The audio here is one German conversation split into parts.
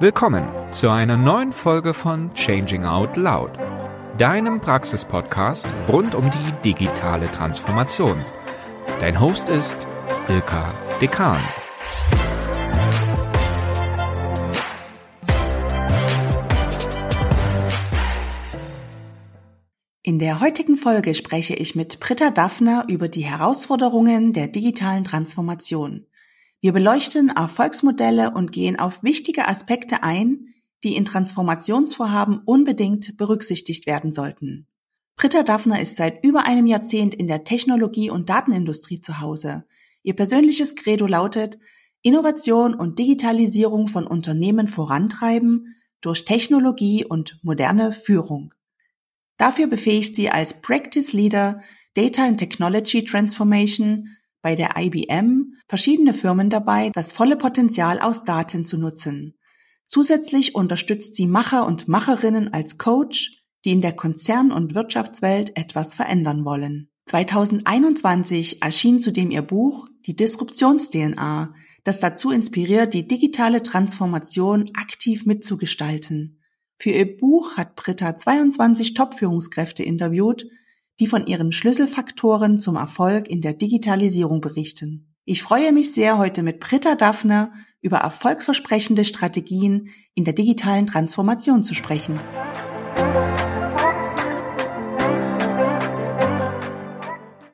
Willkommen zu einer neuen Folge von Changing Out Loud, deinem Praxispodcast rund um die digitale Transformation. Dein Host ist Ilka Dekan. In der heutigen Folge spreche ich mit Britta Daphner über die Herausforderungen der digitalen Transformation. Wir beleuchten Erfolgsmodelle und gehen auf wichtige Aspekte ein, die in Transformationsvorhaben unbedingt berücksichtigt werden sollten. Britta Daphner ist seit über einem Jahrzehnt in der Technologie- und Datenindustrie zu Hause. Ihr persönliches Credo lautet, Innovation und Digitalisierung von Unternehmen vorantreiben durch Technologie und moderne Führung. Dafür befähigt sie als Practice Leader Data and Technology Transformation bei der IBM verschiedene Firmen dabei, das volle Potenzial aus Daten zu nutzen. Zusätzlich unterstützt sie Macher und Macherinnen als Coach, die in der Konzern- und Wirtschaftswelt etwas verändern wollen. 2021 erschien zudem ihr Buch Die Disruptions-DNA, das dazu inspiriert, die digitale Transformation aktiv mitzugestalten. Für ihr Buch hat Britta 22 Top-Führungskräfte interviewt, die von ihren Schlüsselfaktoren zum Erfolg in der Digitalisierung berichten. Ich freue mich sehr, heute mit Britta Daphner über erfolgsversprechende Strategien in der digitalen Transformation zu sprechen.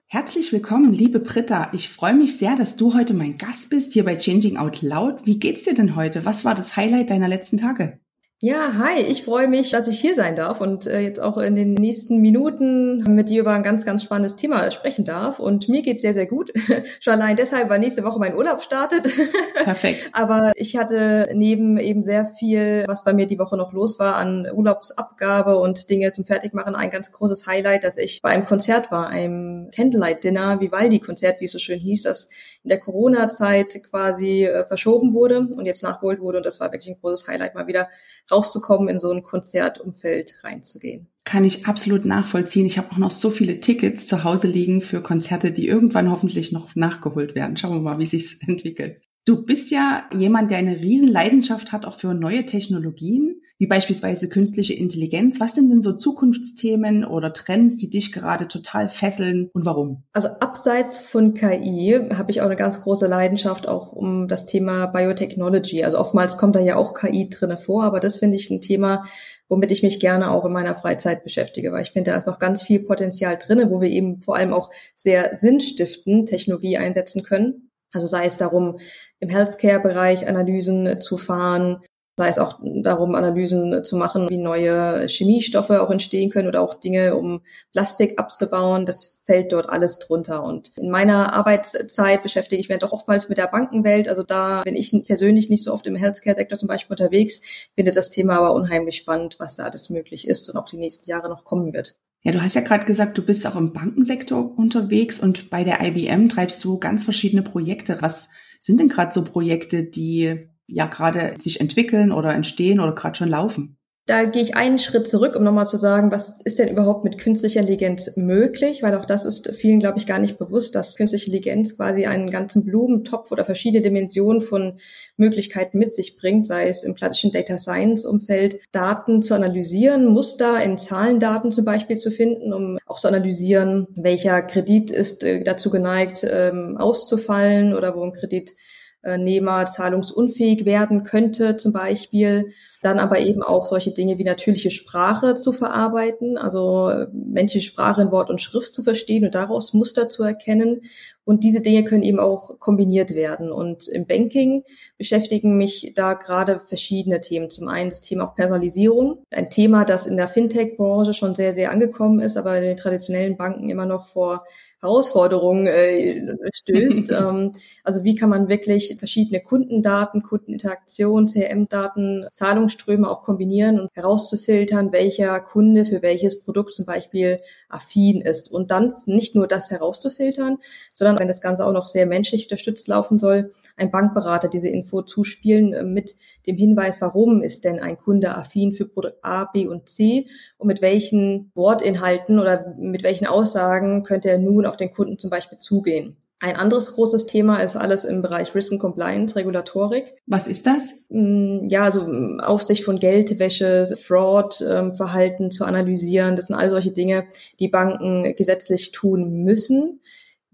Herzlich willkommen, liebe Britta. Ich freue mich sehr, dass du heute mein Gast bist hier bei Changing Out Loud. Wie geht's dir denn heute? Was war das Highlight deiner letzten Tage? Ja, hi, ich freue mich, dass ich hier sein darf und äh, jetzt auch in den nächsten Minuten mit dir über ein ganz, ganz spannendes Thema sprechen darf. Und mir geht's sehr, sehr gut. Schon allein deshalb, weil nächste Woche mein Urlaub startet. Perfekt. Aber ich hatte neben eben sehr viel, was bei mir die Woche noch los war, an Urlaubsabgabe und Dinge zum Fertigmachen, ein ganz großes Highlight, dass ich bei einem Konzert war, einem Candlelight Dinner, Vivaldi-Konzert, wie es so schön hieß, das in der Corona-Zeit quasi äh, verschoben wurde und jetzt nachgeholt wurde. Und das war wirklich ein großes Highlight, mal wieder rauszukommen, in so ein Konzertumfeld reinzugehen. Kann ich absolut nachvollziehen. Ich habe auch noch so viele Tickets zu Hause liegen für Konzerte, die irgendwann hoffentlich noch nachgeholt werden. Schauen wir mal, wie sich's entwickelt. Du bist ja jemand, der eine riesen Leidenschaft hat, auch für neue Technologien, wie beispielsweise künstliche Intelligenz. Was sind denn so Zukunftsthemen oder Trends, die dich gerade total fesseln und warum? Also abseits von KI habe ich auch eine ganz große Leidenschaft auch um das Thema Biotechnology. Also oftmals kommt da ja auch KI drinne vor, aber das finde ich ein Thema, womit ich mich gerne auch in meiner Freizeit beschäftige, weil ich finde, da ist noch ganz viel Potenzial drinne, wo wir eben vor allem auch sehr sinnstiftend Technologie einsetzen können. Also sei es darum, im Healthcare-Bereich Analysen zu fahren, sei es auch darum, Analysen zu machen, wie neue Chemiestoffe auch entstehen können oder auch Dinge, um Plastik abzubauen. Das fällt dort alles drunter. Und in meiner Arbeitszeit beschäftige ich mich doch oftmals mit der Bankenwelt. Also da bin ich persönlich nicht so oft im Healthcare-Sektor zum Beispiel unterwegs, finde das Thema aber unheimlich spannend, was da alles möglich ist und auch die nächsten Jahre noch kommen wird. Ja, du hast ja gerade gesagt, du bist auch im Bankensektor unterwegs und bei der IBM treibst du ganz verschiedene Projekte. Was sind denn gerade so Projekte, die ja gerade sich entwickeln oder entstehen oder gerade schon laufen? Da gehe ich einen Schritt zurück, um nochmal zu sagen, was ist denn überhaupt mit künstlicher Intelligenz möglich? Weil auch das ist vielen, glaube ich, gar nicht bewusst, dass künstliche Intelligenz quasi einen ganzen Blumentopf oder verschiedene Dimensionen von Möglichkeiten mit sich bringt, sei es im klassischen Data Science Umfeld, Daten zu analysieren, Muster in Zahlendaten zum Beispiel zu finden, um auch zu analysieren, welcher Kredit ist äh, dazu geneigt, ähm, auszufallen oder wo ein Kreditnehmer zahlungsunfähig werden könnte zum Beispiel dann aber eben auch solche Dinge wie natürliche Sprache zu verarbeiten, also äh, menschliche Sprache in Wort und Schrift zu verstehen und daraus Muster zu erkennen. Und diese Dinge können eben auch kombiniert werden. Und im Banking beschäftigen mich da gerade verschiedene Themen. Zum einen das Thema auch Personalisierung. Ein Thema, das in der Fintech-Branche schon sehr, sehr angekommen ist, aber in den traditionellen Banken immer noch vor Herausforderungen äh, stößt. ähm, also wie kann man wirklich verschiedene Kundendaten, Kundeninteraktion, CRM-Daten, Zahlungsströme auch kombinieren und herauszufiltern, welcher Kunde für welches Produkt zum Beispiel affin ist. Und dann nicht nur das herauszufiltern, sondern wenn das Ganze auch noch sehr menschlich unterstützt laufen soll, ein Bankberater diese Info zuspielen äh, mit dem Hinweis, warum ist denn ein Kunde affin für Produkt A, B und C und mit welchen Wortinhalten oder mit welchen Aussagen könnte er nun auf den Kunden zum Beispiel zugehen. Ein anderes großes Thema ist alles im Bereich Risk and Compliance, Regulatorik. Was ist das? Mm, ja, also Aufsicht von Geldwäsche, Fraud, ähm, Verhalten zu analysieren. Das sind all solche Dinge, die Banken gesetzlich tun müssen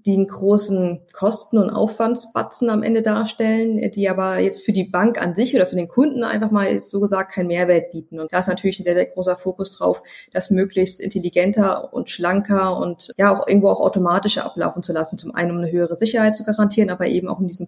die einen großen Kosten- und Aufwandsbatzen am Ende darstellen, die aber jetzt für die Bank an sich oder für den Kunden einfach mal so gesagt keinen Mehrwert bieten. Und da ist natürlich ein sehr, sehr großer Fokus drauf, das möglichst intelligenter und schlanker und ja auch irgendwo auch automatischer ablaufen zu lassen. Zum einen, um eine höhere Sicherheit zu garantieren, aber eben auch um diesen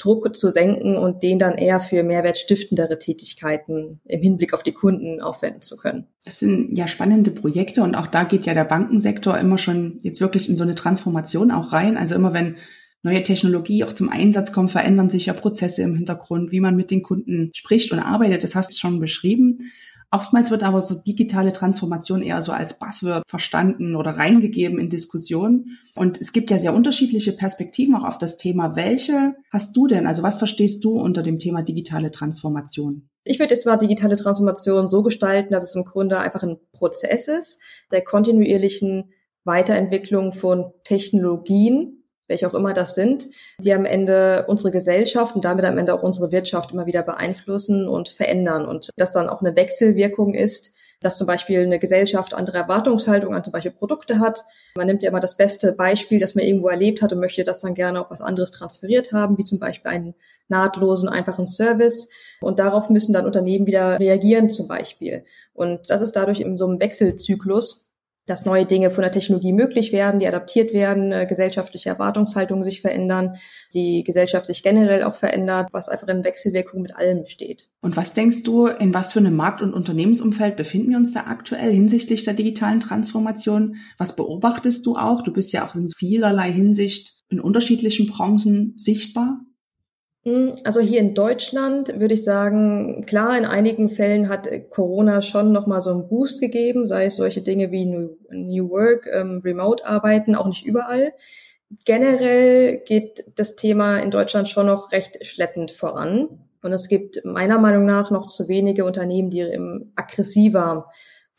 Kostendruck zu senken und den dann eher für mehrwertstiftendere Tätigkeiten im Hinblick auf die Kunden aufwenden zu können. Das sind ja spannende Projekte und auch da geht ja der Bankensektor immer schon jetzt wirklich in so eine Transformation auch rein. Also immer wenn neue Technologie auch zum Einsatz kommt, verändern sich ja Prozesse im Hintergrund, wie man mit den Kunden spricht und arbeitet. Das hast du schon beschrieben. Oftmals wird aber so digitale Transformation eher so als Buzzword verstanden oder reingegeben in Diskussionen. Und es gibt ja sehr unterschiedliche Perspektiven auch auf das Thema. Welche hast du denn? Also was verstehst du unter dem Thema digitale Transformation? Ich würde jetzt mal digitale Transformation so gestalten, dass es im Grunde einfach ein Prozess ist, der kontinuierlichen Weiterentwicklung von Technologien, welche auch immer das sind, die am Ende unsere Gesellschaft und damit am Ende auch unsere Wirtschaft immer wieder beeinflussen und verändern und das dann auch eine Wechselwirkung ist, dass zum Beispiel eine Gesellschaft andere Erwartungshaltung an zum Beispiel Produkte hat. Man nimmt ja immer das beste Beispiel, das man irgendwo erlebt hat und möchte das dann gerne auf was anderes transferiert haben, wie zum Beispiel einen nahtlosen, einfachen Service. Und darauf müssen dann Unternehmen wieder reagieren zum Beispiel. Und das ist dadurch in so einem Wechselzyklus, dass neue Dinge von der Technologie möglich werden, die adaptiert werden, äh, gesellschaftliche Erwartungshaltungen sich verändern, die Gesellschaft sich generell auch verändert, was einfach in Wechselwirkung mit allem steht. Und was denkst du, in was für einem Markt- und Unternehmensumfeld befinden wir uns da aktuell hinsichtlich der digitalen Transformation? Was beobachtest du auch? Du bist ja auch in vielerlei Hinsicht in unterschiedlichen Branchen sichtbar. Hm, also hier in Deutschland würde ich sagen, klar, in einigen Fällen hat Corona schon nochmal so einen Boost gegeben, sei es solche Dinge wie New, New Work, ähm, Remote-Arbeiten, auch nicht überall. Generell geht das Thema in Deutschland schon noch recht schleppend voran. Und es gibt meiner Meinung nach noch zu wenige Unternehmen, die aggressiver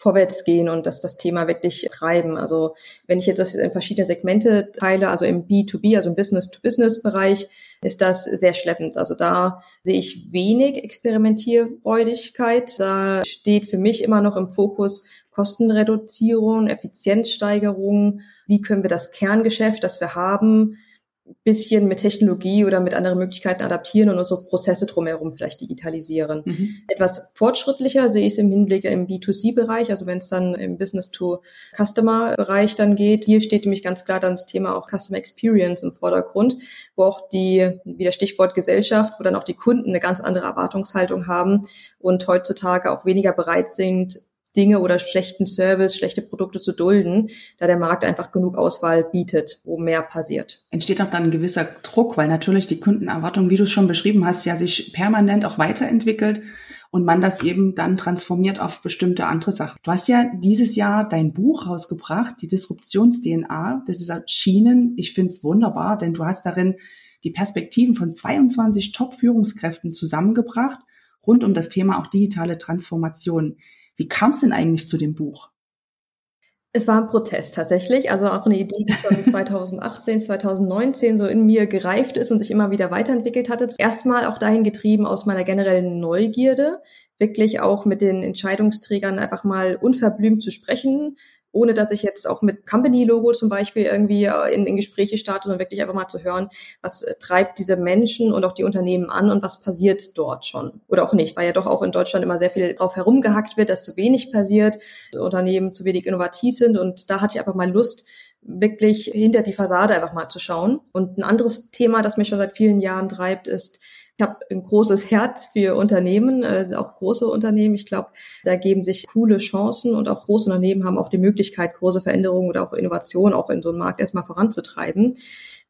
vorwärts gehen und dass das Thema wirklich treiben. Also wenn ich jetzt das in verschiedene Segmente teile, also im B2B, also im Business-to-Business-Bereich, ist das sehr schleppend. Also da sehe ich wenig Experimentierfreudigkeit. Da steht für mich immer noch im Fokus Kostenreduzierung, Effizienzsteigerung. Wie können wir das Kerngeschäft, das wir haben, bisschen mit Technologie oder mit anderen Möglichkeiten adaptieren und unsere Prozesse drumherum vielleicht digitalisieren. Mhm. Etwas fortschrittlicher sehe ich es im Hinblick im B2C-Bereich, also wenn es dann im Business-to-Customer-Bereich dann geht. Hier steht nämlich ganz klar dann das Thema auch Customer Experience im Vordergrund, wo auch die, wie der Stichwort Gesellschaft, wo dann auch die Kunden eine ganz andere Erwartungshaltung haben und heutzutage auch weniger bereit sind, Dinge oder schlechten Service, schlechte Produkte zu dulden, da der Markt einfach genug Auswahl bietet, wo mehr passiert. Entsteht auch dann ein gewisser Druck, weil natürlich die Kundenerwartung, wie du es schon beschrieben hast, ja sich permanent auch weiterentwickelt und man das eben dann transformiert auf bestimmte andere Sachen. Du hast ja dieses Jahr dein Buch rausgebracht, die Disruptions-DNA. Das ist erschienen. Ich finde es wunderbar, denn du hast darin die Perspektiven von 22 Top-Führungskräften zusammengebracht rund um das Thema auch digitale Transformation. Wie kam es denn eigentlich zu dem Buch? Es war ein Prozess tatsächlich, also auch eine Idee, die schon 2018, 2019 so in mir gereift ist und sich immer wieder weiterentwickelt hatte. Erstmal auch dahin getrieben aus meiner generellen Neugierde, wirklich auch mit den Entscheidungsträgern einfach mal unverblümt zu sprechen, ohne dass ich jetzt auch mit Company-Logo zum Beispiel irgendwie äh, in, in Gespräche starte, sondern wirklich einfach mal zu hören, was äh, treibt diese Menschen und auch die Unternehmen an und was passiert dort schon oder auch nicht, weil ja doch auch in Deutschland immer sehr viel drauf herumgehackt wird, dass zu wenig passiert, Unternehmen zu wenig innovativ sind und da hatte ich einfach mal Lust, wirklich hinter die Fassade einfach mal zu schauen. Und ein anderes Thema, das mich schon seit vielen Jahren treibt, ist ich habe ein großes Herz für Unternehmen, äh, auch große Unternehmen. Ich glaube, da geben sich coole Chancen und auch große Unternehmen haben auch die Möglichkeit, große Veränderungen oder auch Innovationen auch in so einem Markt erstmal voranzutreiben.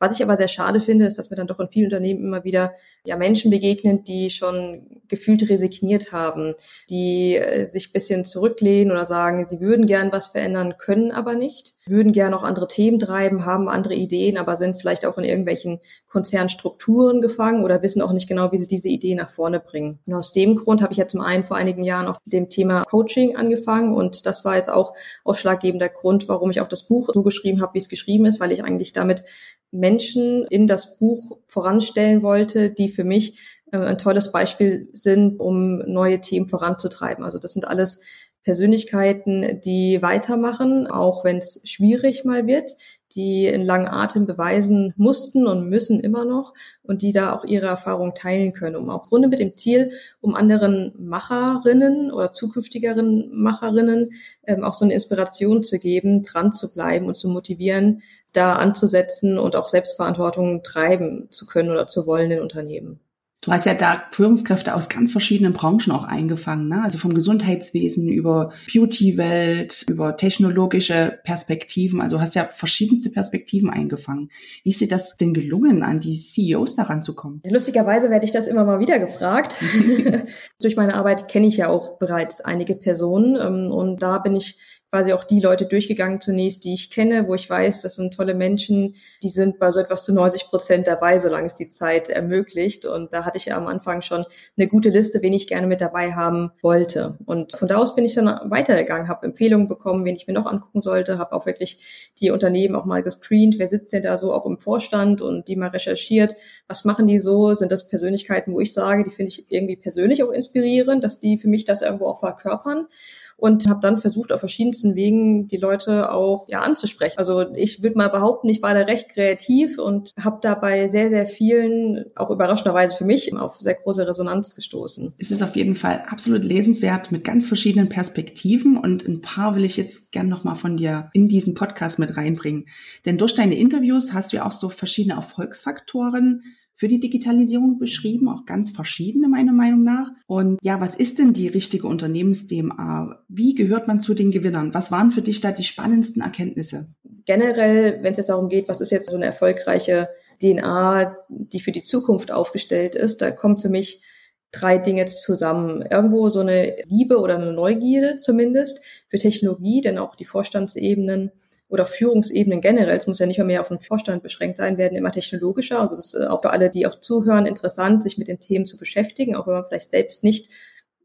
Was ich aber sehr schade finde, ist, dass mir dann doch in vielen Unternehmen immer wieder ja Menschen begegnen, die schon gefühlt resigniert haben, die äh, sich bisschen zurücklehnen oder sagen, sie würden gern was verändern, können aber nicht, würden gern auch andere Themen treiben, haben andere Ideen, aber sind vielleicht auch in irgendwelchen Konzernstrukturen gefangen oder wissen auch nicht genau, genau, wie sie diese Idee nach vorne bringen. Und aus dem Grund habe ich ja zum einen vor einigen Jahren auch mit dem Thema Coaching angefangen und das war jetzt auch ausschlaggebender Grund, warum ich auch das Buch so geschrieben habe, wie es geschrieben ist, weil ich eigentlich damit Menschen in das Buch voranstellen wollte, die für mich äh, ein tolles Beispiel sind, um neue Themen voranzutreiben. Also das sind alles Persönlichkeiten, die weitermachen, auch wenn es schwierig mal wird, die in langen Atem beweisen mussten und müssen immer noch und die da auch ihre Erfahrungen teilen können, um auch Grunde mit dem Ziel, um anderen Macherinnen oder zukünftigeren Macherinnen ähm, auch so eine Inspiration zu geben, dran zu bleiben und zu motivieren, da anzusetzen und auch Selbstverantwortung treiben zu können oder zu wollen in Unternehmen. Du hast ja da Führungskräfte aus ganz verschiedenen Branchen auch eingefangen, ne? also vom Gesundheitswesen über Beauty-Welt, über technologische Perspektiven, also hast ja verschiedenste Perspektiven eingefangen. Wie ist dir das denn gelungen, an die CEOs daran zu kommen? Lustigerweise werde ich das immer mal wieder gefragt. Durch meine Arbeit kenne ich ja auch bereits einige Personen ähm, und da bin ich quasi auch die Leute durchgegangen zunächst, die ich kenne, wo ich weiß, das sind tolle Menschen, die sind bei so etwas zu 90 Prozent dabei, solange es die Zeit ermöglicht. Und da hatte ich ja am Anfang schon eine gute Liste, wen ich gerne mit dabei haben wollte. Und von da aus bin ich dann weitergegangen, habe Empfehlungen bekommen, wen ich mir noch angucken sollte, habe auch wirklich die Unternehmen auch mal gescreent, wer sitzt denn da so auch im Vorstand und die mal recherchiert, was machen die so, sind das Persönlichkeiten, wo ich sage, die finde ich irgendwie persönlich auch inspirierend, dass die für mich das irgendwo auch verkörpern und habe dann versucht, auf verschiedensten Wegen die Leute auch ja anzusprechen. Also ich würde mal behaupten, ich war da recht kreativ und habe dabei sehr, sehr vielen, auch überraschenderweise für mich, auf sehr große Resonanz gestoßen. Es ist auf jeden Fall absolut lesenswert mit ganz verschiedenen Perspektiven und ein paar will ich jetzt gern nochmal von dir in diesen Podcast mit reinbringen. Denn durch deine Interviews hast du ja auch so verschiedene Erfolgsfaktoren für die Digitalisierung beschrieben, auch ganz verschiedene meiner Meinung nach. Und ja, was ist denn die richtige Unternehmens-DMA? Wie gehört man zu den Gewinnern? Was waren für dich da die spannendsten Erkenntnisse? Generell, wenn es jetzt darum geht, was ist jetzt so eine erfolgreiche DNA, die für die Zukunft aufgestellt ist, da kommt für mich drei Dinge zusammen. Irgendwo so eine Liebe oder eine Neugierde zumindest für Technologie, denn auch die Vorstandsebenen oder Führungsebenen generell, es muss ja nicht mehr, auf den Vorstand beschränkt sein, werden immer technologischer. Also das ist auch für alle, die auch zuhören, interessant, sich mit den Themen zu beschäftigen, auch wenn man vielleicht selbst nicht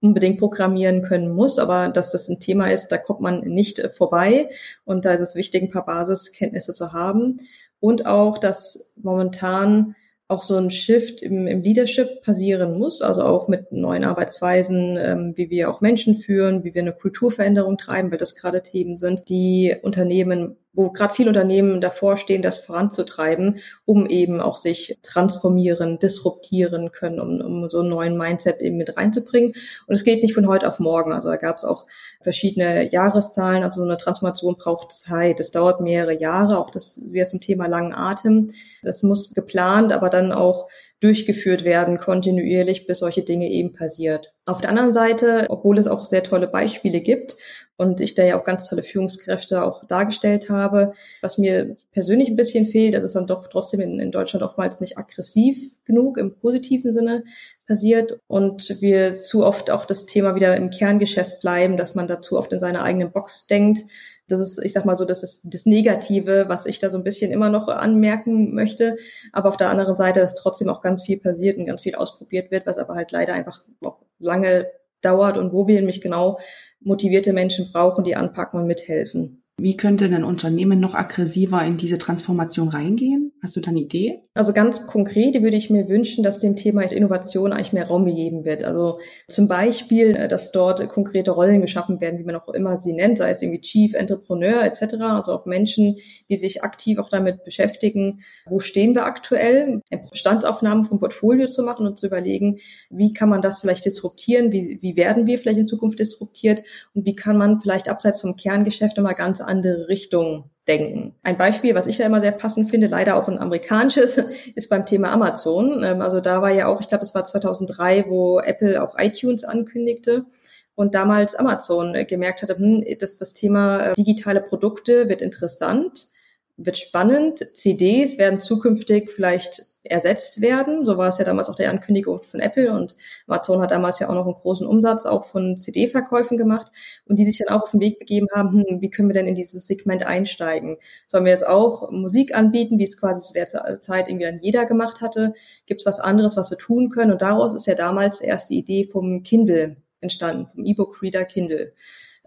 unbedingt programmieren können muss, aber dass das ein Thema ist, da kommt man nicht vorbei. Und da ist es wichtig, ein paar Basiskenntnisse zu haben. Und auch, dass momentan auch so ein Shift im, im Leadership passieren muss, also auch mit neuen Arbeitsweisen, ähm, wie wir auch Menschen führen, wie wir eine Kulturveränderung treiben, weil das gerade Themen sind, die Unternehmen wo gerade viele Unternehmen davor stehen, das voranzutreiben, um eben auch sich transformieren, disruptieren können, um, um so einen neuen Mindset eben mit reinzubringen. Und es geht nicht von heute auf morgen. Also da gab es auch verschiedene Jahreszahlen. Also so eine Transformation braucht Zeit. Es dauert mehrere Jahre. Auch das wir zum Thema langen Atem. Das muss geplant, aber dann auch durchgeführt werden, kontinuierlich, bis solche Dinge eben passiert. Auf der anderen Seite, obwohl es auch sehr tolle Beispiele gibt und ich da ja auch ganz tolle Führungskräfte auch dargestellt habe, was mir persönlich ein bisschen fehlt, das ist dann doch trotzdem in, in Deutschland oftmals nicht aggressiv genug im positiven Sinne passiert und wir zu oft auch das Thema wieder im Kerngeschäft bleiben, dass man dazu oft in seiner eigenen Box denkt, das ist, ich sag mal so, das ist das Negative, was ich da so ein bisschen immer noch anmerken möchte. Aber auf der anderen Seite, dass trotzdem auch ganz viel passiert und ganz viel ausprobiert wird, was aber halt leider einfach auch lange dauert und wo wir nämlich genau motivierte Menschen brauchen, die anpacken und mithelfen. Wie könnte ein Unternehmen noch aggressiver in diese Transformation reingehen? Hast du da eine Idee? Also ganz konkret würde ich mir wünschen, dass dem Thema Innovation eigentlich mehr Raum gegeben wird. Also zum Beispiel, äh, dass dort konkrete Rollen geschaffen werden, wie man auch immer sie nennt, sei es irgendwie Chief Entrepreneur etc. Also auch Menschen, die sich aktiv auch damit beschäftigen, wo stehen wir aktuell, Bestandsaufnahmen vom Portfolio zu machen und zu überlegen, wie kann man das vielleicht disruptieren, wie, wie werden wir vielleicht in Zukunft disruptiert und wie kann man vielleicht abseits vom Kerngeschäft immer ganz andere Richtungen denken. Ein Beispiel, was ich ja immer sehr passend finde, leider auch ein amerikanisches, ist beim Thema Amazon. Ähm, also da war ja auch, ich glaube, es war 2003, wo Apple auch iTunes ankündigte und damals Amazon äh, gemerkt hatte, hm, dass das Thema äh, digitale Produkte wird interessant, wird spannend. CDs werden zukünftig vielleicht ersetzt werden. So war es ja damals auch der Ankündigung von Apple und Amazon hat damals ja auch noch einen großen Umsatz auch von CD-Verkäufen gemacht und die sich dann auch auf den Weg begeben haben, hm, wie können wir denn in dieses Segment einsteigen? Sollen wir jetzt auch Musik anbieten, wie es quasi zu der Zeit irgendwie dann jeder gemacht hatte? Gibt es was anderes, was wir tun können? Und daraus ist ja damals erst die Idee vom Kindle entstanden, vom E-Book-Reader Kindle.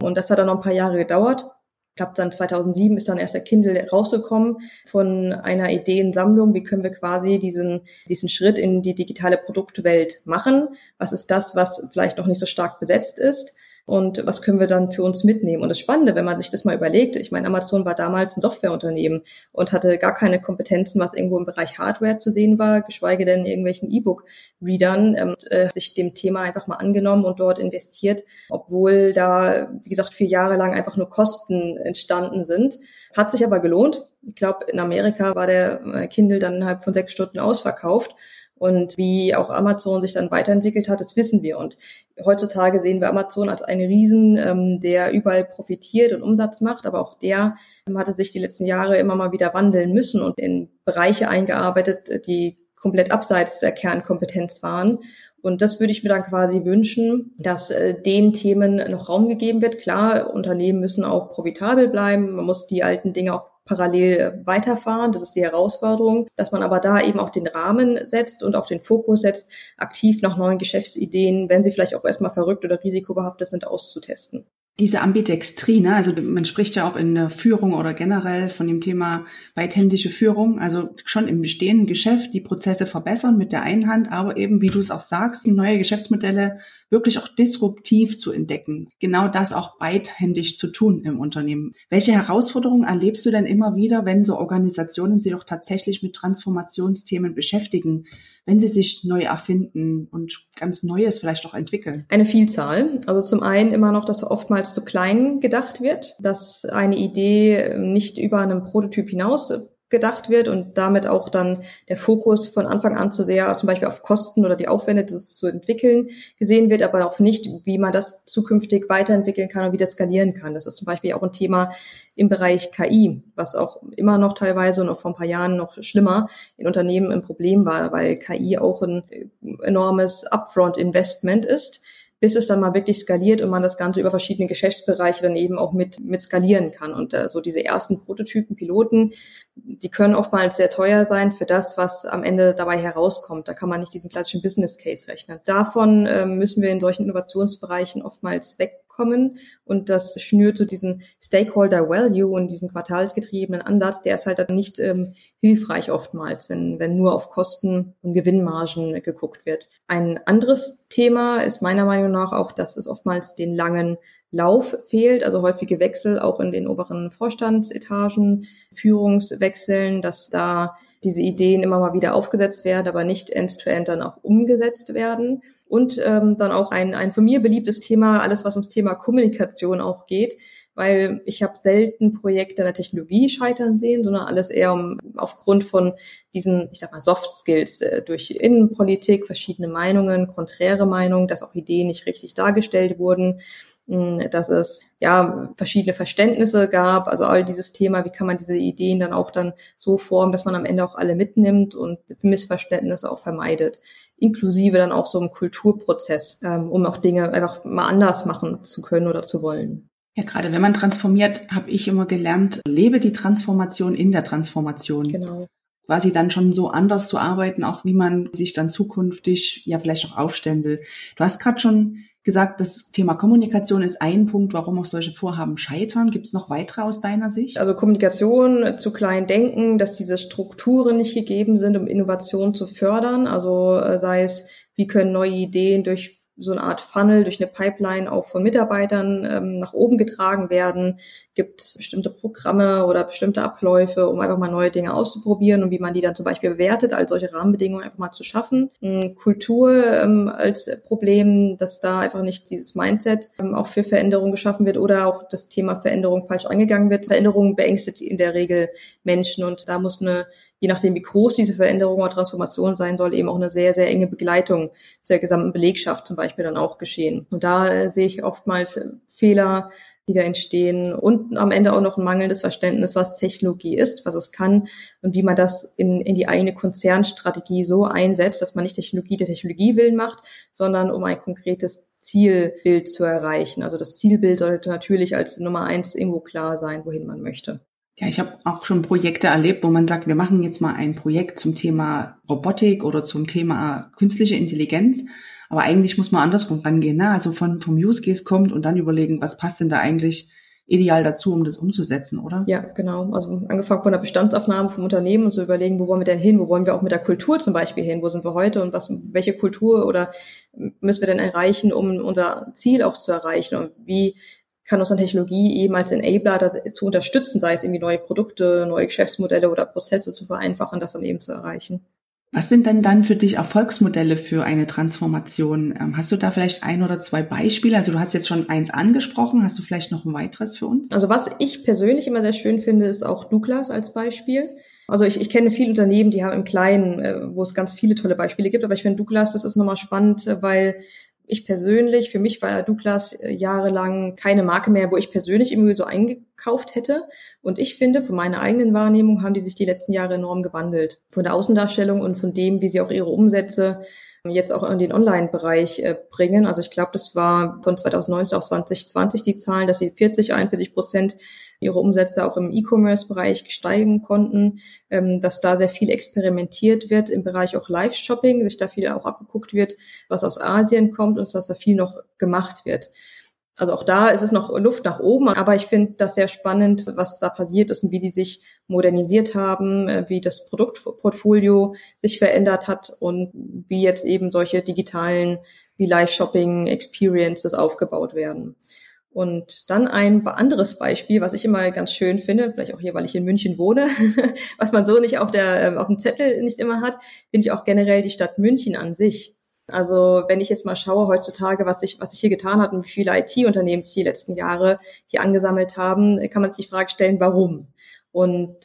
Und das hat dann noch ein paar Jahre gedauert glaube, dann 2007 ist dann erst der Kindle rausgekommen von einer Ideensammlung. Wie können wir quasi diesen, diesen Schritt in die digitale Produktwelt machen? Was ist das, was vielleicht noch nicht so stark besetzt ist? Und was können wir dann für uns mitnehmen. Und das Spannende, wenn man sich das mal überlegt, ich meine, Amazon war damals ein Softwareunternehmen und hatte gar keine Kompetenzen, was irgendwo im Bereich Hardware zu sehen war, geschweige denn irgendwelchen E-Book-Readern, ähm, äh, sich dem Thema einfach mal angenommen und dort investiert, obwohl da, wie gesagt, vier Jahre lang einfach nur Kosten entstanden sind. Hat sich aber gelohnt. Ich glaube, in Amerika war der äh, Kindle dann innerhalb von sechs Stunden ausverkauft. Und wie auch Amazon sich dann weiterentwickelt hat, das wissen wir. Und heutzutage sehen wir Amazon als einen Riesen, ähm, der überall profitiert und Umsatz macht, aber auch der ähm, hatte sich die letzten Jahre immer mal wieder wandeln müssen und in Bereiche eingearbeitet, die komplett abseits der Kernkompetenz waren. Und das würde ich mir dann quasi wünschen, dass äh, den Themen noch Raum gegeben wird. Klar, Unternehmen müssen auch profitabel bleiben. Man muss die alten Dinge auch parallel weiterfahren. Das ist die Herausforderung, dass man aber da eben auch den Rahmen setzt und auch den Fokus setzt, aktiv nach neuen Geschäftsideen, wenn sie vielleicht auch erstmal verrückt oder risikobehaftet sind, auszutesten diese Ambidextrie, ne? also man spricht ja auch in der Führung oder generell von dem Thema beidhändige Führung, also schon im bestehenden Geschäft die Prozesse verbessern mit der einen Hand, aber eben, wie du es auch sagst, neue Geschäftsmodelle wirklich auch disruptiv zu entdecken. Genau das auch beidhändig zu tun im Unternehmen. Welche Herausforderungen erlebst du denn immer wieder, wenn so Organisationen sich doch tatsächlich mit Transformationsthemen beschäftigen? wenn sie sich neu erfinden und ganz Neues vielleicht auch entwickeln? Eine Vielzahl. Also zum einen immer noch, dass oftmals zu klein gedacht wird, dass eine Idee nicht über einen Prototyp hinaus gedacht wird und damit auch dann der Fokus von Anfang an zu sehr zum Beispiel auf Kosten oder die Aufwände, das zu entwickeln, gesehen wird, aber auch nicht, wie man das zukünftig weiterentwickeln kann und wie das skalieren kann. Das ist zum Beispiel auch ein Thema im Bereich KI, was auch immer noch teilweise noch vor ein paar Jahren noch schlimmer in Unternehmen ein Problem war, weil KI auch ein enormes Upfront-Investment ist bis es dann mal wirklich skaliert und man das Ganze über verschiedene Geschäftsbereiche dann eben auch mit, mit skalieren kann. Und äh, so diese ersten Prototypen, Piloten, die können oftmals sehr teuer sein für das, was am Ende dabei herauskommt. Da kann man nicht diesen klassischen Business Case rechnen. Davon äh, müssen wir in solchen Innovationsbereichen oftmals weg kommen und das schnürt so diesen Stakeholder Value und diesen quartalsgetriebenen Ansatz, der ist halt dann nicht ähm, hilfreich oftmals, wenn, wenn nur auf Kosten und Gewinnmargen geguckt wird. Ein anderes Thema ist meiner Meinung nach auch, dass es oftmals den langen Lauf fehlt, also häufige Wechsel auch in den oberen Vorstandsetagen, Führungswechseln, dass da diese Ideen immer mal wieder aufgesetzt werden, aber nicht end-to-end -end dann auch umgesetzt werden. Und ähm, dann auch ein, ein von mir beliebtes Thema, alles was ums Thema Kommunikation auch geht, weil ich habe selten Projekte in der Technologie scheitern sehen, sondern alles eher um, aufgrund von diesen, ich sag mal, Soft Skills äh, durch Innenpolitik, verschiedene Meinungen, konträre Meinungen, dass auch Ideen nicht richtig dargestellt wurden dass es ja verschiedene Verständnisse gab, also all dieses Thema, wie kann man diese Ideen dann auch dann so formen, dass man am Ende auch alle mitnimmt und Missverständnisse auch vermeidet, inklusive dann auch so einem Kulturprozess, ähm, um auch Dinge einfach mal anders machen zu können oder zu wollen. Ja, gerade wenn man transformiert, habe ich immer gelernt, lebe die Transformation in der Transformation. Genau quasi dann schon so anders zu arbeiten, auch wie man sich dann zukünftig ja vielleicht auch aufstellen will. Du hast gerade schon gesagt, das Thema Kommunikation ist ein Punkt, warum auch solche Vorhaben scheitern. Gibt es noch weitere aus deiner Sicht? Also Kommunikation zu klein denken, dass diese Strukturen nicht gegeben sind, um Innovation zu fördern. Also äh, sei es, wie können neue Ideen durch so eine Art Funnel durch eine Pipeline auch von Mitarbeitern ähm, nach oben getragen werden? Gibt es bestimmte Programme oder bestimmte Abläufe, um einfach mal neue Dinge auszuprobieren und wie man die dann zum Beispiel bewertet, als solche Rahmenbedingungen einfach mal zu schaffen? Ähm, Kultur ähm, als Problem, dass da einfach nicht dieses Mindset ähm, auch für Veränderung geschaffen wird oder auch das Thema Veränderung falsch angegangen wird. Veränderung beängstigt in der Regel Menschen und da muss eine je nachdem, wie groß diese Veränderung oder Transformation sein soll, eben auch eine sehr, sehr enge Begleitung zur gesamten Belegschaft zum Beispiel dann auch geschehen. Und da äh, sehe ich oftmals äh, Fehler, die da entstehen und am Ende auch noch ein mangelndes Verständnis, was Technologie ist, was es kann und wie man das in, in die eigene Konzernstrategie so einsetzt, dass man nicht Technologie der Technologie willen macht, sondern um ein konkretes Zielbild zu erreichen. Also das Zielbild sollte natürlich als Nummer eins irgendwo klar sein, wohin man möchte. Ja, ich habe auch schon Projekte erlebt, wo man sagt, wir machen jetzt mal ein Projekt zum Thema Robotik oder zum Thema künstliche Intelligenz. Aber eigentlich muss man andersrum rangehen. Ne? Also von, vom Use Case kommt und dann überlegen, was passt denn da eigentlich ideal dazu, um das umzusetzen, oder? Ja, genau. Also angefangen von der Bestandsaufnahme vom Unternehmen und zu überlegen, wo wollen wir denn hin? Wo wollen wir auch mit der Kultur zum Beispiel hin? Wo sind wir heute und was, welche Kultur oder müssen wir denn erreichen, um unser Ziel auch zu erreichen? Und wie kann uns dann Technologie eben als Enabler zu unterstützen, sei es irgendwie neue Produkte, neue Geschäftsmodelle oder Prozesse zu vereinfachen, das dann eben zu erreichen. Was sind denn dann für dich Erfolgsmodelle für eine Transformation? Ähm, hast du da vielleicht ein oder zwei Beispiele? Also du hast jetzt schon eins angesprochen. Hast du vielleicht noch ein weiteres für uns? Also was ich persönlich immer sehr schön finde, ist auch Douglas als Beispiel. Also ich, ich kenne viele Unternehmen, die haben im Kleinen, äh, wo es ganz viele tolle Beispiele gibt, aber ich finde Douglas, das ist nochmal spannend, weil ich persönlich, für mich war Douglas äh, jahrelang keine Marke mehr, wo ich persönlich irgendwie so eingekauft hätte. Und ich finde, von meiner eigenen Wahrnehmung haben die sich die letzten Jahre enorm gewandelt. Von der Außendarstellung und von dem, wie sie auch ihre Umsätze jetzt auch in den Online-Bereich äh, bringen. Also ich glaube, das war von 2019 auf 2020 die Zahlen, dass sie 40, 41 Prozent ihre Umsätze auch im E-Commerce-Bereich steigen konnten, ähm, dass da sehr viel experimentiert wird im Bereich auch Live-Shopping, sich da viel auch abgeguckt wird, was aus Asien kommt und dass da viel noch gemacht wird. Also auch da ist es noch Luft nach oben, aber ich finde das sehr spannend, was da passiert ist und wie die sich modernisiert haben, äh, wie das Produktportfolio sich verändert hat und wie jetzt eben solche digitalen wie Live-Shopping Experiences aufgebaut werden. Und dann ein anderes Beispiel, was ich immer ganz schön finde, vielleicht auch hier, weil ich in München wohne, was man so nicht auf der ähm, auf dem Zettel nicht immer hat, finde ich auch generell die Stadt München an sich. Also wenn ich jetzt mal schaue heutzutage, was sich was sich hier getan hat und wie viele IT-Unternehmen sich die letzten Jahre hier angesammelt haben, kann man sich die Frage stellen, warum? Und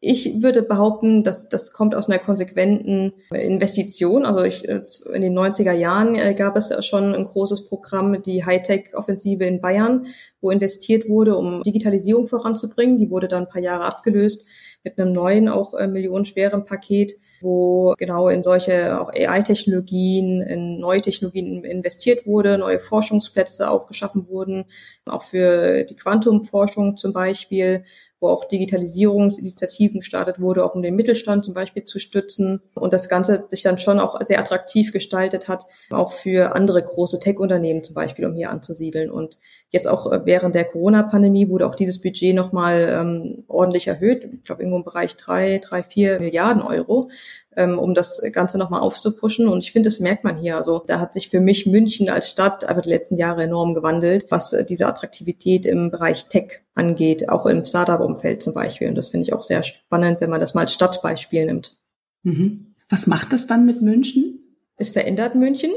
ich würde behaupten, dass das kommt aus einer konsequenten Investition. Also ich, in den 90er Jahren äh, gab es schon ein großes Programm, die Hightech-Offensive in Bayern, wo investiert wurde, um Digitalisierung voranzubringen. Die wurde dann ein paar Jahre abgelöst mit einem neuen, auch äh, millionenschweren Paket, wo genau in solche auch AI-Technologien, in neue Technologien investiert wurde, neue Forschungsplätze auch geschaffen wurden, auch für die Quantumforschung zum Beispiel wo auch Digitalisierungsinitiativen gestartet wurde, auch um den Mittelstand zum Beispiel zu stützen und das Ganze sich dann schon auch sehr attraktiv gestaltet hat, auch für andere große Tech-Unternehmen zum Beispiel, um hier anzusiedeln. Und jetzt auch äh, während der Corona-Pandemie wurde auch dieses Budget nochmal ähm, ordentlich erhöht, ich glaube irgendwo im Bereich drei, drei, vier Milliarden Euro, ähm, um das Ganze nochmal aufzupuschen. Und ich finde, das merkt man hier. Also da hat sich für mich München als Stadt einfach die letzten Jahre enorm gewandelt, was äh, diese Attraktivität im Bereich Tech angeht, auch im Startup-Umfeld zum Beispiel. Und das finde ich auch sehr spannend, wenn man das mal als Stadtbeispiel nimmt. Mhm. Was macht das dann mit München? Es verändert München.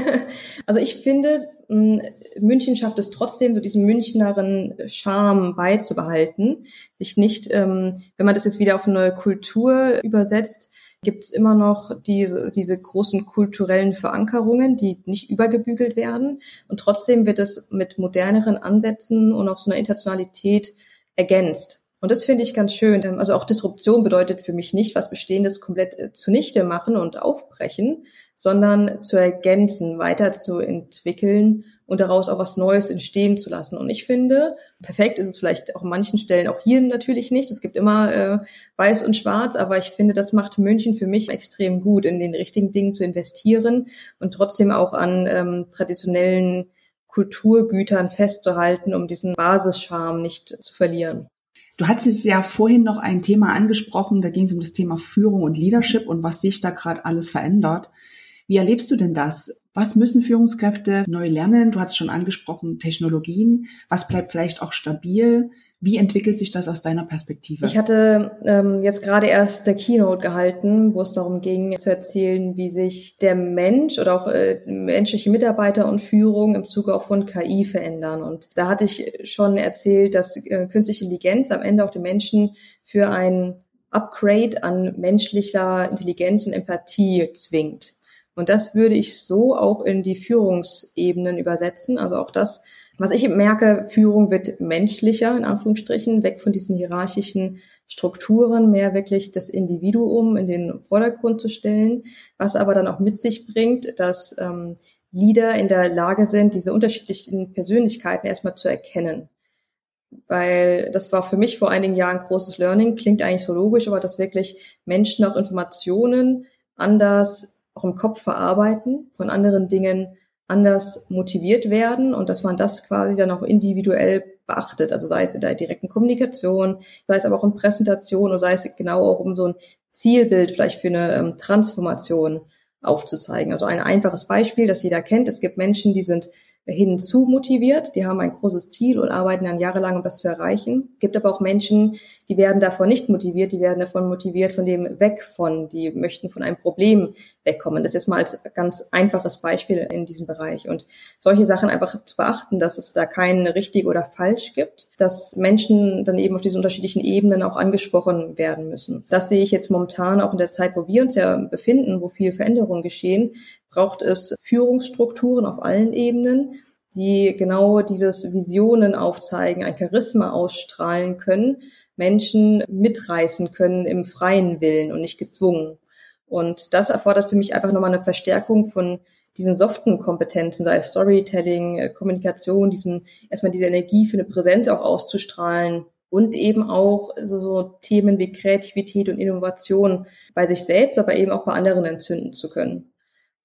also ich finde, München schafft es trotzdem, so diesen Münchneren Charme beizubehalten, sich nicht, ähm, wenn man das jetzt wieder auf eine Kultur übersetzt, gibt es immer noch diese, diese großen kulturellen Verankerungen, die nicht übergebügelt werden. Und trotzdem wird es mit moderneren Ansätzen und auch so einer Internationalität ergänzt. Und das finde ich ganz schön. Also auch Disruption bedeutet für mich nicht, was Bestehendes komplett äh, zunichte machen und aufbrechen, sondern zu ergänzen, weiterzuentwickeln und daraus auch was Neues entstehen zu lassen. Und ich finde, perfekt ist es vielleicht auch an manchen Stellen, auch hier natürlich nicht. Es gibt immer äh, weiß und schwarz, aber ich finde, das macht München für mich extrem gut, in den richtigen Dingen zu investieren und trotzdem auch an ähm, traditionellen Kulturgütern festzuhalten, um diesen Basischarme nicht zu verlieren. Du hattest ja vorhin noch ein Thema angesprochen, da ging es um das Thema Führung und Leadership und was sich da gerade alles verändert. Wie erlebst du denn das? Was müssen Führungskräfte neu lernen? Du hast schon angesprochen, Technologien. Was bleibt vielleicht auch stabil? Wie entwickelt sich das aus deiner Perspektive? Ich hatte ähm, jetzt gerade erst der Keynote gehalten, wo es darum ging, zu erzählen, wie sich der Mensch oder auch äh, menschliche Mitarbeiter und Führung im Zuge auch von KI verändern. Und da hatte ich schon erzählt, dass äh, künstliche Intelligenz am Ende auch den Menschen für ein Upgrade an menschlicher Intelligenz und Empathie zwingt. Und das würde ich so auch in die Führungsebenen übersetzen. Also auch das Was ich merke, Führung wird menschlicher, in Anführungsstrichen, weg von diesen hierarchischen Strukturen, mehr wirklich das Individuum in den Vordergrund zu stellen, was aber dann auch mit sich bringt, dass ähm, Leader in der Lage sind, diese unterschiedlichen Persönlichkeiten erstmal zu erkennen. Weil das war für mich vor einigen Jahren großes Learning, klingt eigentlich so logisch, aber dass wirklich Menschen auch Informationen anders auch im Kopf verarbeiten, von anderen Dingen anders motiviert werden und dass man das quasi dann auch individuell beachtet. Also sei es in der direkten Kommunikation, sei es aber auch in Präsentation und sei es genau auch um so ein Zielbild vielleicht für eine ähm, Transformation aufzuzeigen. Also ein einfaches Beispiel, das jeder kennt. Es gibt Menschen, die sind hinzu motiviert. Die haben ein großes Ziel und arbeiten dann jahrelang, um das zu erreichen. Es gibt aber auch Menschen, die werden davon nicht motiviert, die werden davon motiviert, von dem weg von, die möchten von einem Problem wegkommen. Das ist mal als ganz einfaches Beispiel in diesem Bereich. Und solche Sachen einfach zu beachten, dass es da kein richtig oder falsch gibt, dass Menschen dann eben auf diesen unterschiedlichen Ebenen auch angesprochen werden müssen. Das sehe ich jetzt momentan auch in der Zeit, wo wir uns ja befinden, wo viel Veränderungen geschehen, braucht es Führungsstrukturen auf allen Ebenen, die genau dieses Visionen aufzeigen, ein Charisma ausstrahlen können, Menschen mitreißen können im freien Willen und nicht gezwungen. Und das erfordert für mich einfach nochmal eine Verstärkung von diesen soften Kompetenzen, sei es Storytelling, äh, Kommunikation, diesen, erstmal diese Energie für eine Präsenz auch auszustrahlen und eben auch so, so Themen wie Kreativität und Innovation bei sich selbst, aber eben auch bei anderen entzünden zu können.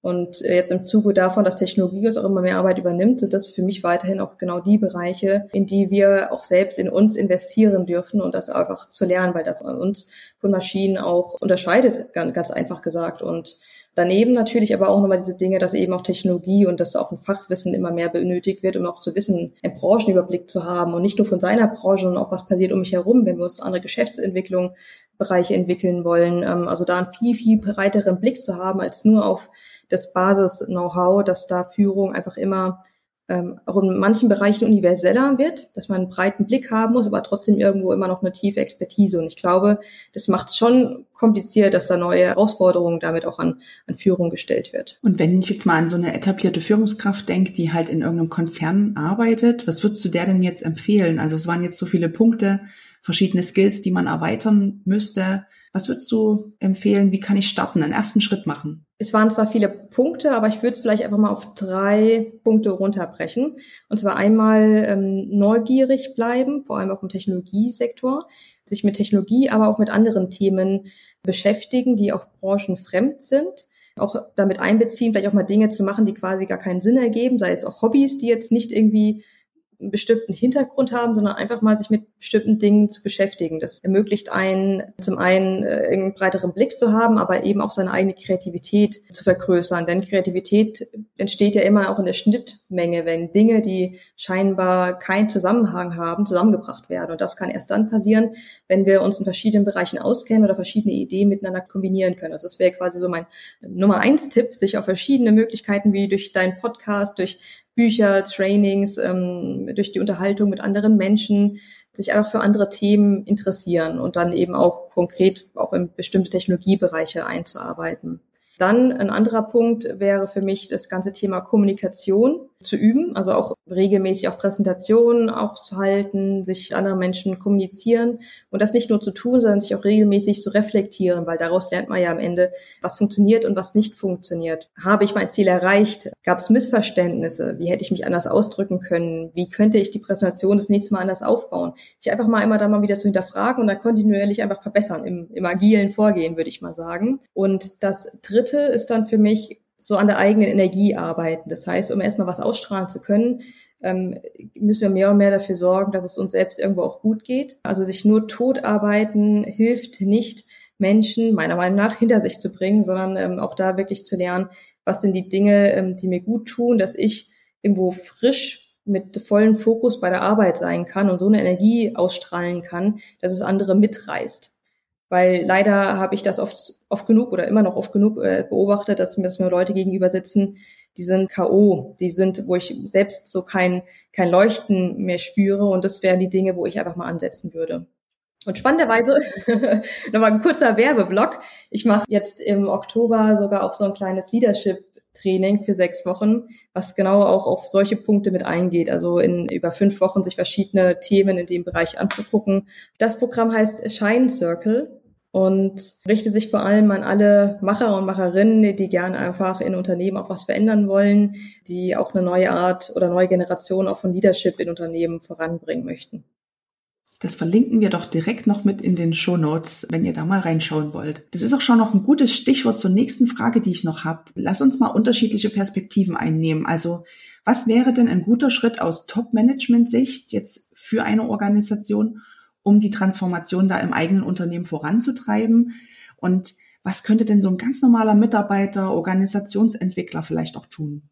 Und äh, jetzt im Zuge davon, dass Technologie uns auch immer mehr Arbeit übernimmt, sind das für mich weiterhin auch genau die Bereiche, in die wir auch selbst in uns investieren dürfen und das einfach zu lernen, weil das uns von Maschinen auch unterscheidet, ganz einfach gesagt. Und Daneben natürlich aber auch nochmal diese Dinge, dass eben auch Technologie und dass auch ein Fachwissen immer mehr benötigt wird, um auch zu wissen, einen Branchenüberblick zu haben und nicht nur von seiner Branche, sondern auch was passiert um mich herum, wenn wir uns andere Geschäftsentwicklung Bereiche entwickeln wollen. Ähm, also da einen viel, viel breiteren Blick zu haben als nur auf das Basis-Know-how, dass da Führung einfach immer ähm, auch in manchen Bereichen universeller wird, dass man einen breiten Blick haben muss, aber trotzdem irgendwo immer noch eine tiefe Expertise. Und ich glaube, das macht schon kompliziert, dass da neue Herausforderungen damit auch an, an Führung gestellt wird. Und wenn ich jetzt mal an so eine etablierte Führungskraft denke, die halt in irgendeinem Konzern arbeitet, was würdest du der denn jetzt empfehlen? Also es waren jetzt so viele Punkte, verschiedene Skills, die man erweitern müsste. Was würdest du empfehlen? Wie kann ich starten, einen ersten Schritt machen? Es waren zwar viele Punkte, aber ich würde es vielleicht einfach mal auf drei Punkte runterbrechen. Und zwar einmal ähm, neugierig bleiben, vor allem auch im Technologiesektor, sich mit Technologie, aber auch mit anderen Themen beschäftigen, die auch branchenfremd sind auch damit einbeziehen, vielleicht auch mal Dinge zu machen, die quasi gar keinen Sinn ergeben, sei es auch Hobbys, die jetzt nicht irgendwie einen bestimmten Hintergrund haben, sondern einfach mal sich mit bestimmten Dingen zu beschäftigen. Das ermöglicht einen zum einen äh, einen breiteren Blick zu haben, aber eben auch seine eigene Kreativität zu vergrößern. Denn Kreativität entsteht ja immer auch in der Schnittmenge, wenn Dinge, die scheinbar keinen Zusammenhang haben, zusammengebracht werden. Und das kann erst dann passieren, wenn wir uns in verschiedenen Bereichen auskennen oder verschiedene Ideen miteinander kombinieren können. Also das wäre quasi so mein Nummer eins Tipp, sich auf verschiedene Möglichkeiten wie durch deinen Podcast, durch Bücher, Trainings, ähm, durch die Unterhaltung mit anderen Menschen, sich einfach für andere Themen interessieren und dann eben auch konkret auch in bestimmte Technologiebereiche einzuarbeiten. Dann ein anderer Punkt wäre für mich das ganze Thema Kommunikation zu üben, also auch regelmäßig auch Präsentationen auch zu halten, sich anderen Menschen kommunizieren und das nicht nur zu tun, sondern sich auch regelmäßig zu reflektieren, weil daraus lernt man ja am Ende, was funktioniert und was nicht funktioniert. Habe ich mein Ziel erreicht? Gab es Missverständnisse? Wie hätte ich mich anders ausdrücken können? Wie könnte ich die Präsentation das nächste Mal anders aufbauen? Ich einfach mal immer da mal wieder zu hinterfragen und dann kontinuierlich einfach verbessern im, im agilen Vorgehen, würde ich mal sagen. Und das dritte ist dann für mich so an der eigenen Energie arbeiten. Das heißt, um erstmal was ausstrahlen zu können, ähm, müssen wir mehr und mehr dafür sorgen, dass es uns selbst irgendwo auch gut geht. Also sich nur tot arbeiten hilft nicht, Menschen meiner Meinung nach hinter sich zu bringen, sondern ähm, auch da wirklich zu lernen, was sind die Dinge, ähm, die mir gut tun, dass ich irgendwo frisch mit vollem Fokus bei der Arbeit sein kann und so eine Energie ausstrahlen kann, dass es andere mitreißt weil leider habe ich das oft, oft genug oder immer noch oft genug äh, beobachtet, dass mir, dass mir Leute gegenüber sitzen, die sind K.O., die sind, wo ich selbst so kein, kein Leuchten mehr spüre und das wären die Dinge, wo ich einfach mal ansetzen würde. Und spannenderweise, nochmal ein kurzer Werbeblock. Ich mache jetzt im Oktober sogar auch so ein kleines Leadership Training für sechs Wochen, was genau auch auf solche Punkte mit eingeht. Also in über fünf Wochen sich verschiedene Themen in dem Bereich anzugucken. Das Programm heißt Shine Circle und richtet sich vor allem an alle Macher und Macherinnen, die gerne einfach in Unternehmen auch was verändern wollen, die auch eine neue Art oder neue Generation auch von Leadership in Unternehmen voranbringen möchten. Das verlinken wir doch direkt noch mit in den Show Notes, wenn ihr da mal reinschauen wollt. Das ist auch schon noch ein gutes Stichwort zur nächsten Frage, die ich noch habe. Lass uns mal unterschiedliche Perspektiven einnehmen. Also, was wäre denn ein guter Schritt aus Top-Management-Sicht jetzt für eine Organisation, um die Transformation da im eigenen Unternehmen voranzutreiben? Und was könnte denn so ein ganz normaler Mitarbeiter, Organisationsentwickler vielleicht auch tun?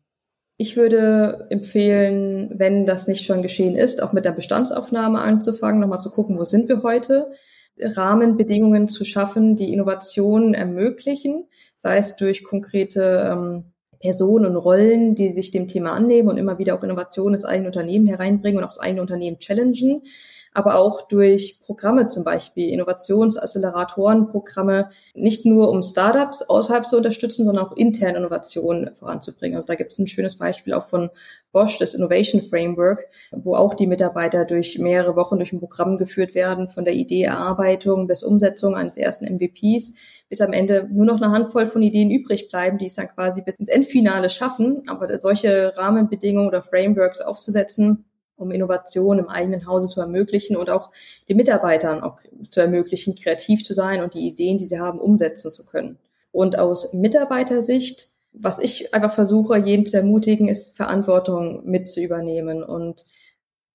Ich würde empfehlen, wenn das nicht schon geschehen ist, auch mit der Bestandsaufnahme anzufangen, nochmal zu gucken, wo sind wir heute, Rahmenbedingungen zu schaffen, die Innovationen ermöglichen, sei es durch konkrete ähm, Personen und Rollen, die sich dem Thema annehmen und immer wieder auch Innovationen ins eigene Unternehmen hereinbringen und auch das eigene Unternehmen challengen aber auch durch Programme zum Beispiel, Innovationsacceleratorenprogramme, nicht nur um Startups außerhalb zu unterstützen, sondern auch interne Innovationen voranzubringen. Also da gibt es ein schönes Beispiel auch von Bosch, das Innovation Framework, wo auch die Mitarbeiter durch mehrere Wochen durch ein Programm geführt werden, von der Ideeerarbeitung bis Umsetzung eines ersten MVPs, bis am Ende nur noch eine Handvoll von Ideen übrig bleiben, die es dann quasi bis ins Endfinale schaffen. Aber solche Rahmenbedingungen oder Frameworks aufzusetzen, um Innovation im eigenen Hause zu ermöglichen und auch den Mitarbeitern auch zu ermöglichen, kreativ zu sein und die Ideen, die sie haben, umsetzen zu können. Und aus Mitarbeitersicht, was ich einfach versuche, jeden zu ermutigen, ist Verantwortung mit zu übernehmen und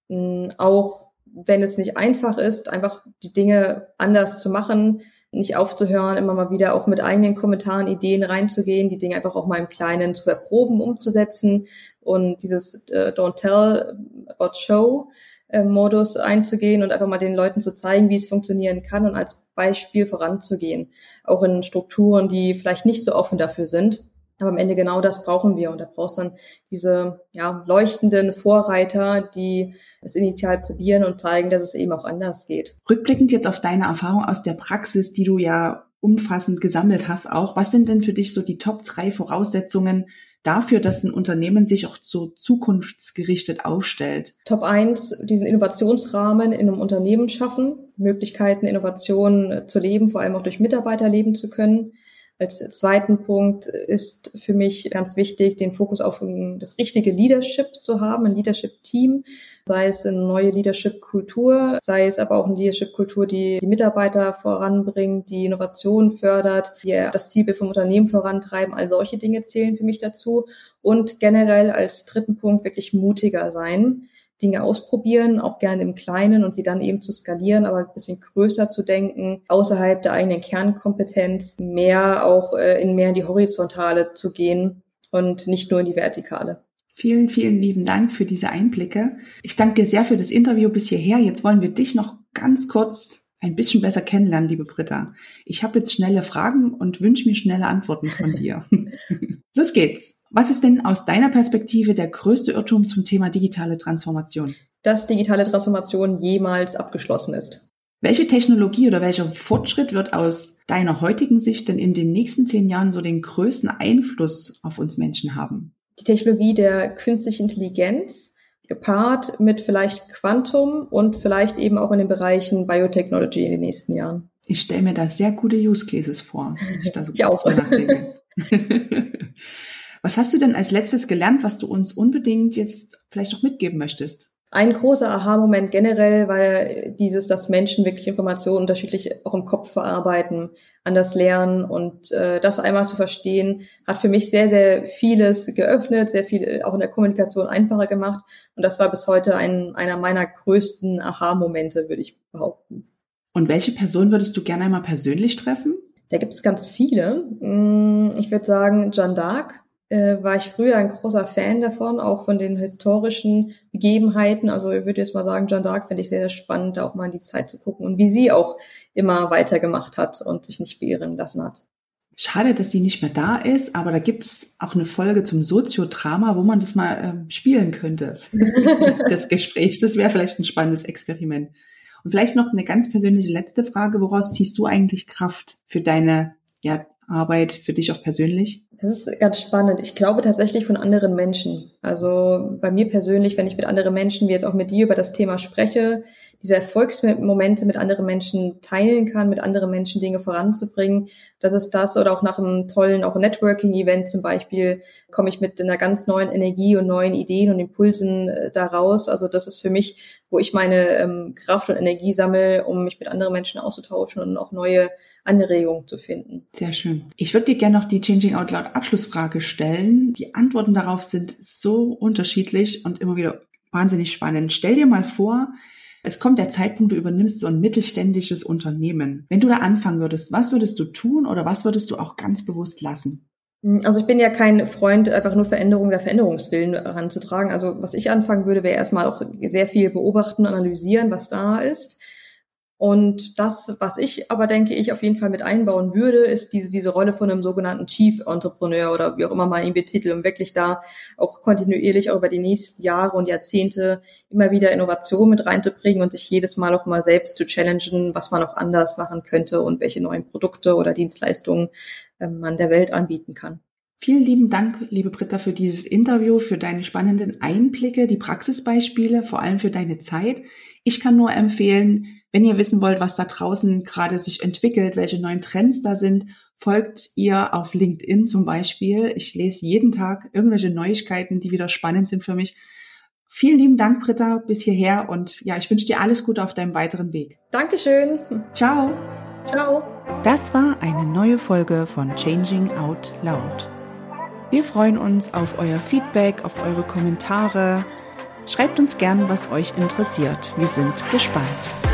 mh, auch wenn es nicht einfach ist, einfach die Dinge anders zu machen, nicht aufzuhören, immer mal wieder auch mit eigenen Kommentaren, Ideen reinzugehen, die Dinge einfach auch mal im Kleinen zu verproben, umzusetzen und dieses äh, Don't Tell about Show äh, Modus einzugehen und einfach mal den Leuten zu zeigen, wie es funktionieren kann und als Beispiel voranzugehen. Auch in Strukturen, die vielleicht nicht so offen dafür sind. Aber am Ende genau das brauchen wir. Und da brauchst dann diese ja, leuchtenden Vorreiter, die es initial probieren und zeigen, dass es eben auch anders geht. Rückblickend jetzt auf deine Erfahrung aus der Praxis, die du ja umfassend gesammelt hast auch, was sind denn für dich so die Top drei Voraussetzungen dafür, dass ein Unternehmen sich auch so zukunftsgerichtet aufstellt? Top eins diesen Innovationsrahmen in einem Unternehmen schaffen, Möglichkeiten, Innovationen zu leben, vor allem auch durch Mitarbeiter leben zu können. Als zweiten Punkt ist für mich ganz wichtig, den Fokus auf das richtige Leadership zu haben, ein Leadership-Team, sei es eine neue Leadership-Kultur, sei es aber auch eine Leadership-Kultur, die die Mitarbeiter voranbringt, die Innovation fördert, die das Zielbild vom Unternehmen vorantreiben. All solche Dinge zählen für mich dazu. Und generell als dritten Punkt wirklich mutiger sein Dinge ausprobieren, auch gerne im Kleinen und sie dann eben zu skalieren, aber ein bisschen größer zu denken, außerhalb der eigenen Kernkompetenz, mehr auch äh, in mehr in die Horizontale zu gehen und nicht nur in die Vertikale. Vielen, vielen lieben Dank für diese Einblicke. Ich danke dir sehr für das Interview bis hierher. Jetzt wollen wir dich noch ganz kurz ein bisschen besser kennenlernen, liebe Britta. Ich habe jetzt schnelle Fragen und wünsche mir schnelle Antworten von dir. Los geht's. Was ist denn aus deiner Perspektive der größte Irrtum zum Thema digitale Transformation? Dass digitale Transformation jemals abgeschlossen ist. Welche Technologie oder welcher Fortschritt wird aus deiner heutigen Sicht denn in den nächsten zehn Jahren so den größten Einfluss auf uns Menschen haben? Die Technologie der künstlichen Intelligenz, gepaart mit vielleicht Quantum und vielleicht eben auch in den Bereichen Biotechnology in den nächsten Jahren. Ich stelle mir da sehr gute Use Cases vor, wenn ich da so ja, auch. was hast du denn als letztes gelernt, was du uns unbedingt jetzt vielleicht noch mitgeben möchtest? Ein großer Aha-Moment generell, weil dieses, dass Menschen wirklich Informationen unterschiedlich auch im Kopf verarbeiten, anders lernen und äh, das einmal zu verstehen, hat für mich sehr, sehr vieles geöffnet, sehr viel auch in der Kommunikation einfacher gemacht. Und das war bis heute ein, einer meiner größten Aha-Momente, würde ich behaupten. Und welche Person würdest du gerne einmal persönlich treffen? Da gibt es ganz viele. Mm, ich würde sagen, Jeanne d'Arc äh, war ich früher ein großer Fan davon, auch von den historischen Begebenheiten. Also ich würde jetzt mal sagen, Jeanne d'Arc finde ich sehr, sehr spannend, da auch mal in die Zeit zu gucken und wie sie auch immer weitergemacht hat und sich nicht beirren lassen hat. Schade, dass sie nicht mehr da ist, aber da gibt's auch eine Folge zum Soziodrama, wo man das mal ähm, spielen könnte, das Gespräch. Das wäre vielleicht ein spannendes Experiment. Und vielleicht noch eine ganz persönliche letzte Frage. Woraus ziehst du eigentlich Kraft für deine ja, Arbeit, für dich auch persönlich? Das ist ganz spannend. Ich glaube tatsächlich von anderen Menschen. Also bei mir persönlich, wenn ich mit anderen Menschen, wie jetzt auch mit dir über das Thema spreche, diese Erfolgsmomente mit anderen Menschen teilen kann, mit anderen Menschen Dinge voranzubringen. Das ist das oder auch nach einem tollen auch Networking-Event zum Beispiel komme ich mit einer ganz neuen Energie und neuen Ideen und Impulsen äh, daraus. Also das ist für mich, wo ich meine ähm, Kraft und Energie sammle, um mich mit anderen Menschen auszutauschen und auch neue Anregungen zu finden. Sehr schön. Ich würde dir gerne noch die Changing Out Loud Abschlussfrage stellen. Die Antworten darauf sind so unterschiedlich und immer wieder wahnsinnig spannend. Stell dir mal vor, es kommt der Zeitpunkt, du übernimmst so ein mittelständisches Unternehmen. Wenn du da anfangen würdest, was würdest du tun oder was würdest du auch ganz bewusst lassen? Also ich bin ja kein Freund, einfach nur Veränderungen der Veränderungswillen heranzutragen. Also was ich anfangen würde, wäre erstmal auch sehr viel beobachten, analysieren, was da ist und das, was ich aber denke, ich auf jeden Fall mit einbauen würde, ist diese, diese Rolle von einem sogenannten Chief Entrepreneur oder wie auch immer man ihn betitelt, um wirklich da auch kontinuierlich auch über die nächsten Jahre und Jahrzehnte immer wieder Innovation mit reinzubringen und sich jedes Mal auch mal selbst zu challengen, was man auch anders machen könnte und welche neuen Produkte oder Dienstleistungen ähm, man der Welt anbieten kann. Vielen lieben Dank, liebe Britta, für dieses Interview, für deine spannenden Einblicke, die Praxisbeispiele, vor allem für deine Zeit. Ich kann nur empfehlen, wenn ihr wissen wollt, was da draußen gerade sich entwickelt, welche neuen Trends da sind, folgt ihr auf LinkedIn zum Beispiel. Ich lese jeden Tag irgendwelche Neuigkeiten, die wieder spannend sind für mich. Vielen lieben Dank, Britta, bis hierher und ja, ich wünsche dir alles Gute auf deinem weiteren Weg. Dankeschön. Ciao. Ciao. Das war eine neue Folge von Changing Out Loud. Wir freuen uns auf euer Feedback, auf eure Kommentare. Schreibt uns gern, was euch interessiert. Wir sind gespannt.